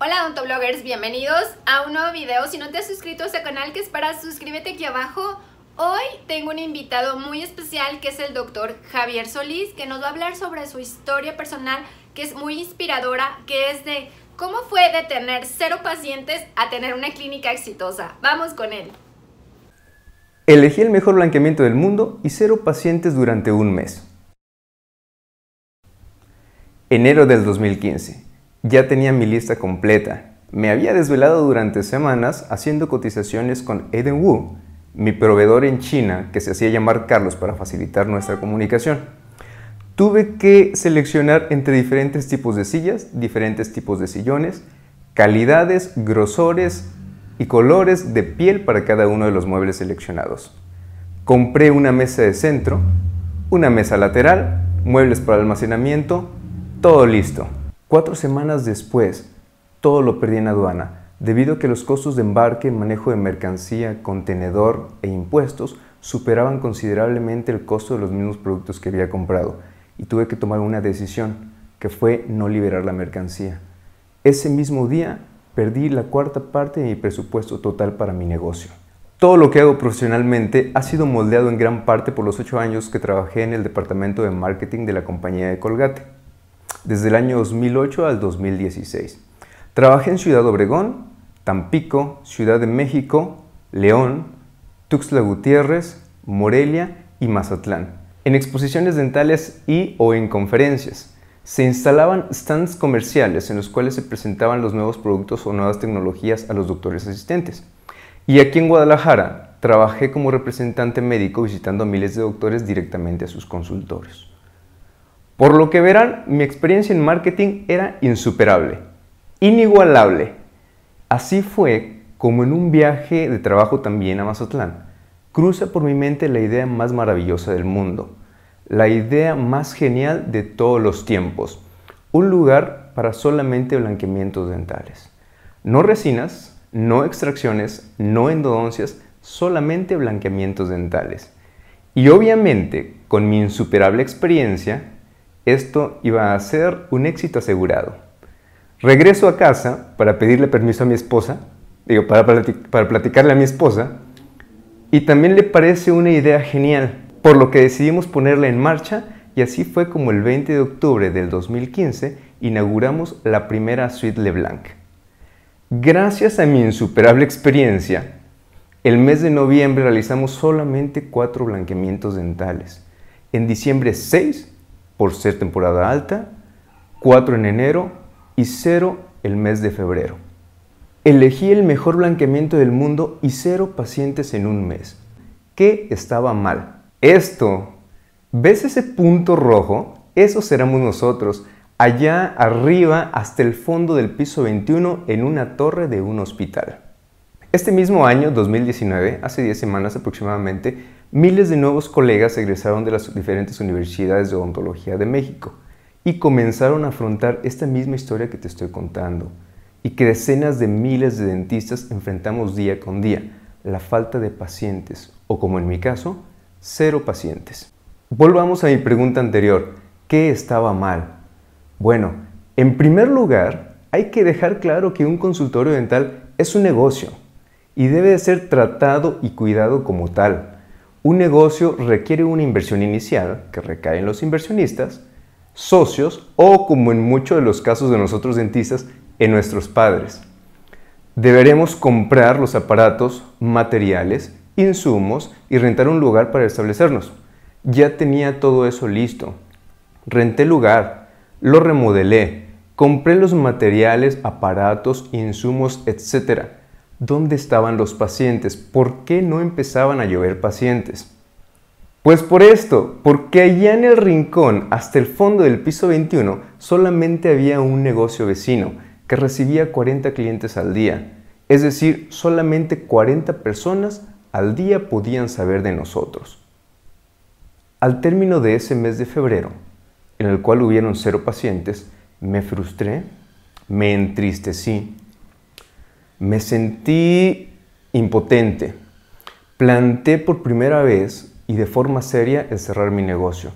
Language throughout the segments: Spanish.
Hola odontobloggers, bienvenidos a un nuevo video. Si no te has suscrito a este canal, que es para suscríbete aquí abajo. Hoy tengo un invitado muy especial que es el doctor Javier Solís, que nos va a hablar sobre su historia personal, que es muy inspiradora, que es de cómo fue de tener cero pacientes a tener una clínica exitosa. Vamos con él. Elegí el mejor blanqueamiento del mundo y cero pacientes durante un mes. Enero del 2015. Ya tenía mi lista completa. Me había desvelado durante semanas haciendo cotizaciones con Eden Wu, mi proveedor en China que se hacía llamar Carlos para facilitar nuestra comunicación. Tuve que seleccionar entre diferentes tipos de sillas, diferentes tipos de sillones, calidades, grosores y colores de piel para cada uno de los muebles seleccionados. Compré una mesa de centro, una mesa lateral, muebles para almacenamiento, todo listo. Cuatro semanas después, todo lo perdí en aduana, debido a que los costos de embarque, manejo de mercancía, contenedor e impuestos superaban considerablemente el costo de los mismos productos que había comprado, y tuve que tomar una decisión, que fue no liberar la mercancía. Ese mismo día perdí la cuarta parte de mi presupuesto total para mi negocio. Todo lo que hago profesionalmente ha sido moldeado en gran parte por los ocho años que trabajé en el departamento de marketing de la compañía de Colgate desde el año 2008 al 2016. Trabajé en Ciudad Obregón, Tampico, Ciudad de México, León, Tuxtla Gutiérrez, Morelia y Mazatlán, en exposiciones dentales y o en conferencias. Se instalaban stands comerciales en los cuales se presentaban los nuevos productos o nuevas tecnologías a los doctores asistentes. Y aquí en Guadalajara trabajé como representante médico visitando a miles de doctores directamente a sus consultorios. Por lo que verán, mi experiencia en marketing era insuperable, inigualable. Así fue como en un viaje de trabajo también a Mazatlán, cruza por mi mente la idea más maravillosa del mundo, la idea más genial de todos los tiempos, un lugar para solamente blanqueamientos dentales. No resinas, no extracciones, no endodoncias, solamente blanqueamientos dentales. Y obviamente, con mi insuperable experiencia, esto iba a ser un éxito asegurado. Regreso a casa para pedirle permiso a mi esposa, digo, para, para platicarle a mi esposa, y también le parece una idea genial, por lo que decidimos ponerla en marcha y así fue como el 20 de octubre del 2015 inauguramos la primera Suite LeBlanc. Gracias a mi insuperable experiencia, el mes de noviembre realizamos solamente cuatro blanqueamientos dentales. En diciembre 6 por ser temporada alta, 4 en enero y 0 el mes de febrero. Elegí el mejor blanqueamiento del mundo y cero pacientes en un mes. ¿Qué estaba mal? Esto, ¿ves ese punto rojo? Eso seremos nosotros, allá arriba hasta el fondo del piso 21 en una torre de un hospital. Este mismo año, 2019, hace 10 semanas aproximadamente, miles de nuevos colegas egresaron de las diferentes universidades de odontología de México y comenzaron a afrontar esta misma historia que te estoy contando y que decenas de miles de dentistas enfrentamos día con día, la falta de pacientes o como en mi caso, cero pacientes. Volvamos a mi pregunta anterior, ¿qué estaba mal? Bueno, en primer lugar, hay que dejar claro que un consultorio dental es un negocio y debe de ser tratado y cuidado como tal. Un negocio requiere una inversión inicial que recae en los inversionistas, socios o, como en muchos de los casos de nosotros dentistas, en nuestros padres. Deberemos comprar los aparatos, materiales, insumos y rentar un lugar para establecernos. Ya tenía todo eso listo. Renté lugar, lo remodelé, compré los materiales, aparatos, insumos, etc ¿Dónde estaban los pacientes? ¿Por qué no empezaban a llover pacientes? Pues por esto, porque allá en el rincón, hasta el fondo del piso 21, solamente había un negocio vecino que recibía 40 clientes al día. Es decir, solamente 40 personas al día podían saber de nosotros. Al término de ese mes de febrero, en el cual hubieron cero pacientes, me frustré, me entristecí me sentí impotente. Planté por primera vez y de forma seria el cerrar mi negocio.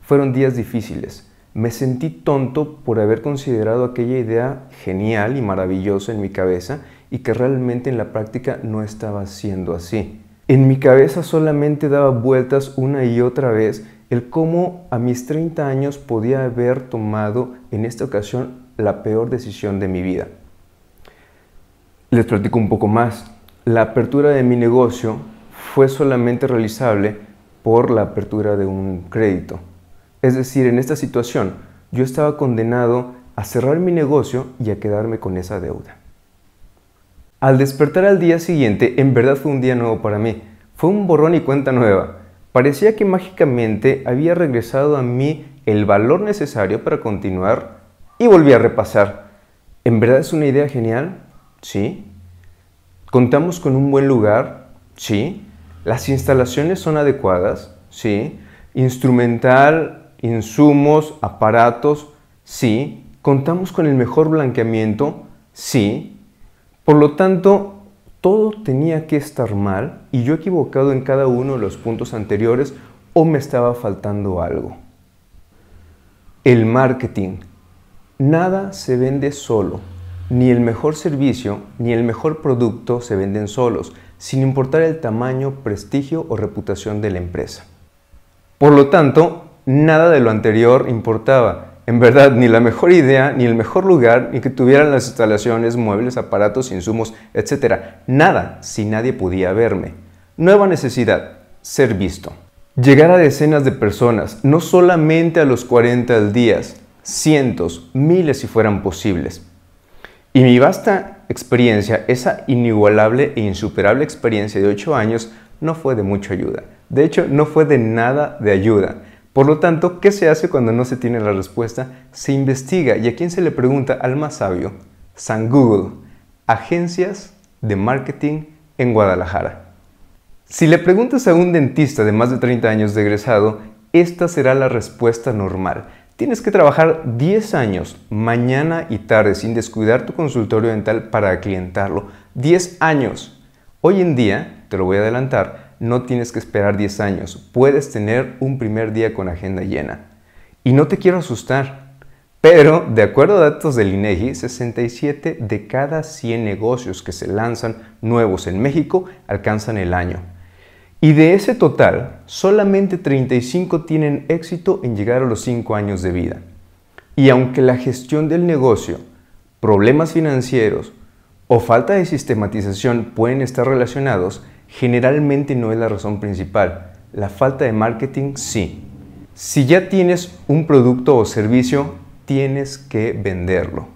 Fueron días difíciles. me sentí tonto por haber considerado aquella idea genial y maravillosa en mi cabeza y que realmente en la práctica no estaba siendo así. En mi cabeza solamente daba vueltas una y otra vez el cómo a mis 30 años podía haber tomado en esta ocasión la peor decisión de mi vida. Les platico un poco más. La apertura de mi negocio fue solamente realizable por la apertura de un crédito. Es decir, en esta situación yo estaba condenado a cerrar mi negocio y a quedarme con esa deuda. Al despertar al día siguiente, en verdad fue un día nuevo para mí. Fue un borrón y cuenta nueva. Parecía que mágicamente había regresado a mí el valor necesario para continuar y volví a repasar. ¿En verdad es una idea genial? Sí. ¿Contamos con un buen lugar? Sí. ¿Las instalaciones son adecuadas? Sí. ¿Instrumental, insumos, aparatos? Sí. ¿Contamos con el mejor blanqueamiento? Sí. Por lo tanto, todo tenía que estar mal y yo equivocado en cada uno de los puntos anteriores o me estaba faltando algo. El marketing. Nada se vende solo. Ni el mejor servicio ni el mejor producto se venden solos, sin importar el tamaño, prestigio o reputación de la empresa. Por lo tanto, nada de lo anterior importaba. En verdad, ni la mejor idea, ni el mejor lugar, ni que tuvieran las instalaciones, muebles, aparatos, insumos, etc. Nada si nadie podía verme. Nueva necesidad, ser visto. Llegar a decenas de personas, no solamente a los 40 días, cientos, miles si fueran posibles. Y mi vasta experiencia, esa inigualable e insuperable experiencia de 8 años, no fue de mucha ayuda. De hecho, no fue de nada de ayuda. Por lo tanto, ¿qué se hace cuando no se tiene la respuesta? Se investiga y a quién se le pregunta al más sabio. San Google, agencias de marketing en Guadalajara. Si le preguntas a un dentista de más de 30 años de egresado, esta será la respuesta normal. Tienes que trabajar 10 años, mañana y tarde, sin descuidar tu consultorio dental para clientarlo. 10 años. Hoy en día, te lo voy a adelantar, no tienes que esperar 10 años, puedes tener un primer día con agenda llena. Y no te quiero asustar, pero de acuerdo a datos del INEGI, 67 de cada 100 negocios que se lanzan nuevos en México alcanzan el año. Y de ese total, solamente 35 tienen éxito en llegar a los 5 años de vida. Y aunque la gestión del negocio, problemas financieros o falta de sistematización pueden estar relacionados, generalmente no es la razón principal. La falta de marketing sí. Si ya tienes un producto o servicio, tienes que venderlo.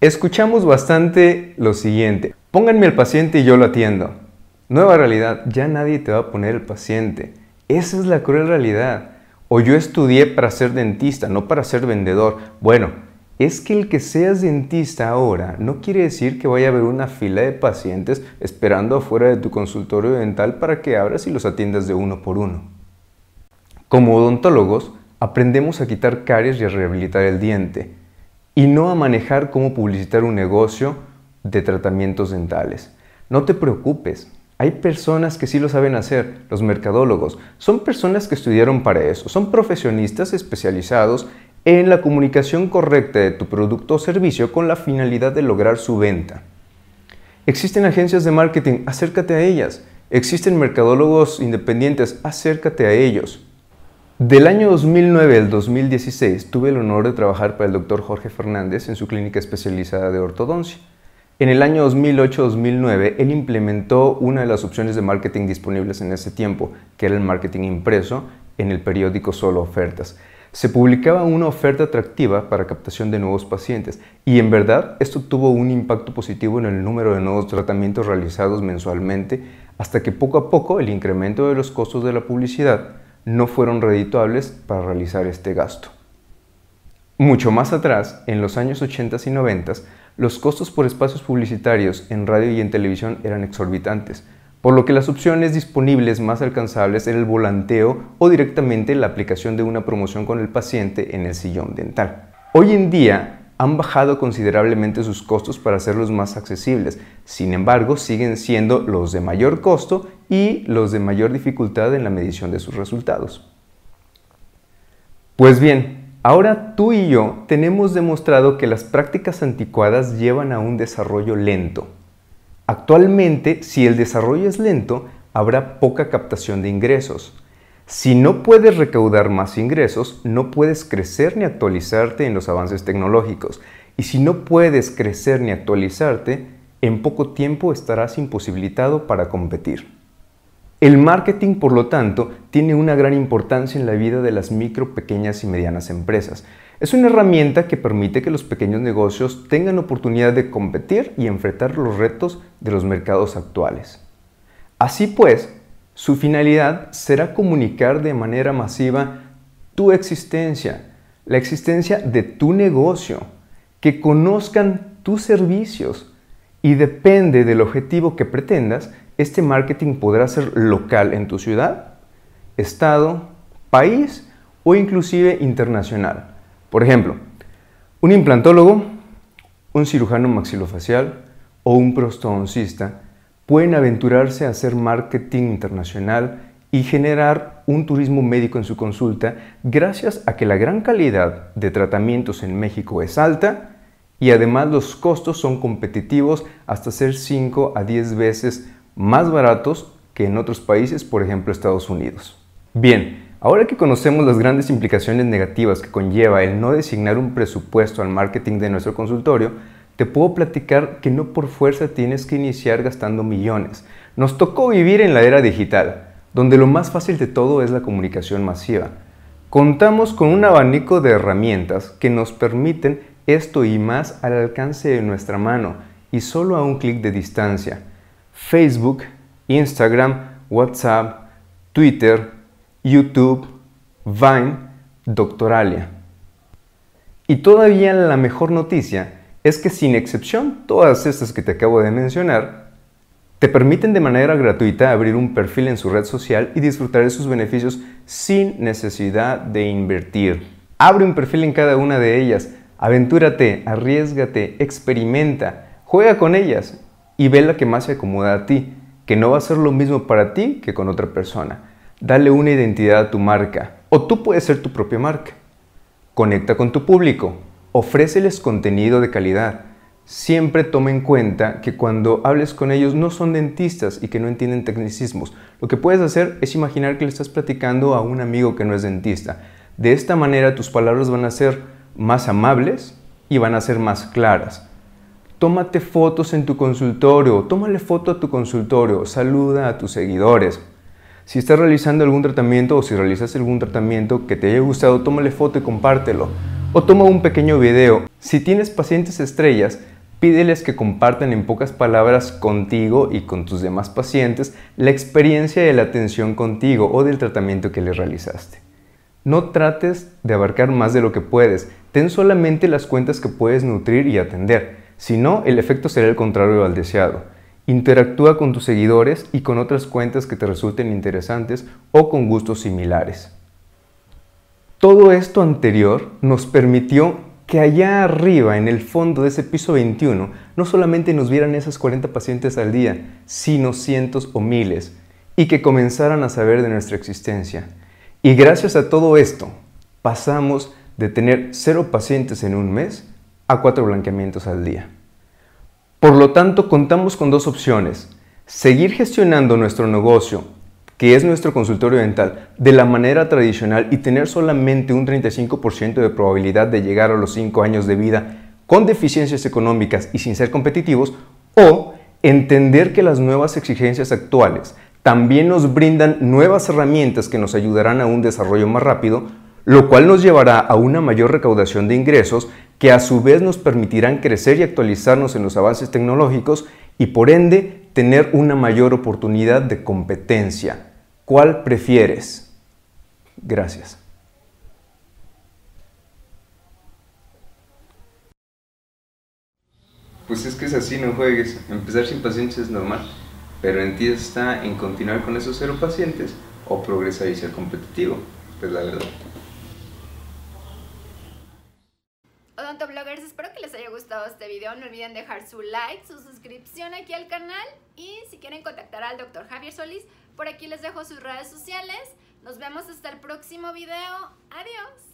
Escuchamos bastante lo siguiente. Pónganme el paciente y yo lo atiendo. Nueva realidad, ya nadie te va a poner el paciente. Esa es la cruel realidad. O yo estudié para ser dentista, no para ser vendedor. Bueno, es que el que seas dentista ahora no quiere decir que vaya a haber una fila de pacientes esperando afuera de tu consultorio dental para que abras y los atiendas de uno por uno. Como odontólogos, aprendemos a quitar caries y a rehabilitar el diente, y no a manejar cómo publicitar un negocio de tratamientos dentales. No te preocupes, hay personas que sí lo saben hacer, los mercadólogos. Son personas que estudiaron para eso, son profesionistas especializados en la comunicación correcta de tu producto o servicio con la finalidad de lograr su venta. Existen agencias de marketing, acércate a ellas. Existen mercadólogos independientes, acércate a ellos. Del año 2009 al 2016 tuve el honor de trabajar para el doctor Jorge Fernández en su clínica especializada de ortodoncia. En el año 2008-2009 él implementó una de las opciones de marketing disponibles en ese tiempo, que era el marketing impreso en el periódico Solo Ofertas se publicaba una oferta atractiva para captación de nuevos pacientes y en verdad esto tuvo un impacto positivo en el número de nuevos tratamientos realizados mensualmente hasta que poco a poco el incremento de los costos de la publicidad no fueron redituables para realizar este gasto. Mucho más atrás, en los años 80 y 90, los costos por espacios publicitarios en radio y en televisión eran exorbitantes, por lo que las opciones disponibles más alcanzables eran el volanteo o directamente la aplicación de una promoción con el paciente en el sillón dental. Hoy en día han bajado considerablemente sus costos para hacerlos más accesibles, sin embargo siguen siendo los de mayor costo y los de mayor dificultad en la medición de sus resultados. Pues bien, ahora tú y yo tenemos demostrado que las prácticas anticuadas llevan a un desarrollo lento. Actualmente, si el desarrollo es lento, habrá poca captación de ingresos. Si no puedes recaudar más ingresos, no puedes crecer ni actualizarte en los avances tecnológicos. Y si no puedes crecer ni actualizarte, en poco tiempo estarás imposibilitado para competir. El marketing, por lo tanto, tiene una gran importancia en la vida de las micro, pequeñas y medianas empresas. Es una herramienta que permite que los pequeños negocios tengan oportunidad de competir y enfrentar los retos de los mercados actuales. Así pues, su finalidad será comunicar de manera masiva tu existencia, la existencia de tu negocio, que conozcan tus servicios y depende del objetivo que pretendas, este marketing podrá ser local en tu ciudad, estado, país o inclusive internacional. Por ejemplo, un implantólogo, un cirujano maxilofacial o un prostodoncista pueden aventurarse a hacer marketing internacional y generar un turismo médico en su consulta gracias a que la gran calidad de tratamientos en México es alta y además los costos son competitivos hasta ser 5 a 10 veces más baratos que en otros países, por ejemplo Estados Unidos. Bien, ahora que conocemos las grandes implicaciones negativas que conlleva el no designar un presupuesto al marketing de nuestro consultorio, te puedo platicar que no por fuerza tienes que iniciar gastando millones. Nos tocó vivir en la era digital, donde lo más fácil de todo es la comunicación masiva. Contamos con un abanico de herramientas que nos permiten esto y más al alcance de nuestra mano y solo a un clic de distancia. Facebook, Instagram, WhatsApp, Twitter, YouTube, Vine, Doctoralia. Y todavía la mejor noticia es que sin excepción todas estas que te acabo de mencionar, te permiten de manera gratuita abrir un perfil en su red social y disfrutar de sus beneficios sin necesidad de invertir. Abre un perfil en cada una de ellas, aventúrate, arriesgate, experimenta, juega con ellas y ve la que más se acomoda a ti, que no va a ser lo mismo para ti que con otra persona. Dale una identidad a tu marca o tú puedes ser tu propia marca. Conecta con tu público, ofréceles contenido de calidad. Siempre toma en cuenta que cuando hables con ellos no son dentistas y que no entienden tecnicismos. Lo que puedes hacer es imaginar que le estás platicando a un amigo que no es dentista. De esta manera tus palabras van a ser más amables y van a ser más claras. Tómate fotos en tu consultorio, tómale foto a tu consultorio, saluda a tus seguidores. Si estás realizando algún tratamiento o si realizas algún tratamiento que te haya gustado, tómale foto y compártelo. O toma un pequeño video. Si tienes pacientes estrellas, pídeles que compartan en pocas palabras contigo y con tus demás pacientes la experiencia de la atención contigo o del tratamiento que les realizaste. No trates de abarcar más de lo que puedes, ten solamente las cuentas que puedes nutrir y atender. Si no, el efecto será el contrario al deseado. Interactúa con tus seguidores y con otras cuentas que te resulten interesantes o con gustos similares. Todo esto anterior nos permitió que allá arriba, en el fondo de ese piso 21, no solamente nos vieran esas 40 pacientes al día, sino cientos o miles, y que comenzaran a saber de nuestra existencia. Y gracias a todo esto, pasamos de tener cero pacientes en un mes a cuatro blanqueamientos al día. Por lo tanto, contamos con dos opciones. Seguir gestionando nuestro negocio, que es nuestro consultorio dental, de la manera tradicional y tener solamente un 35% de probabilidad de llegar a los 5 años de vida con deficiencias económicas y sin ser competitivos, o entender que las nuevas exigencias actuales también nos brindan nuevas herramientas que nos ayudarán a un desarrollo más rápido, lo cual nos llevará a una mayor recaudación de ingresos que a su vez nos permitirán crecer y actualizarnos en los avances tecnológicos y por ende tener una mayor oportunidad de competencia. ¿Cuál prefieres? Gracias. Pues es que es así, no juegues. Empezar sin pacientes es normal, pero en ti está en continuar con esos cero pacientes o progresar y ser competitivo. Pues la verdad. Odontobloggers, espero que les haya gustado este No olviden dejar su like, su suscripción aquí al canal y si quieren contactar al doctor Javier Solís, por aquí les dejo sus redes sociales. Nos vemos hasta el próximo video. Adiós.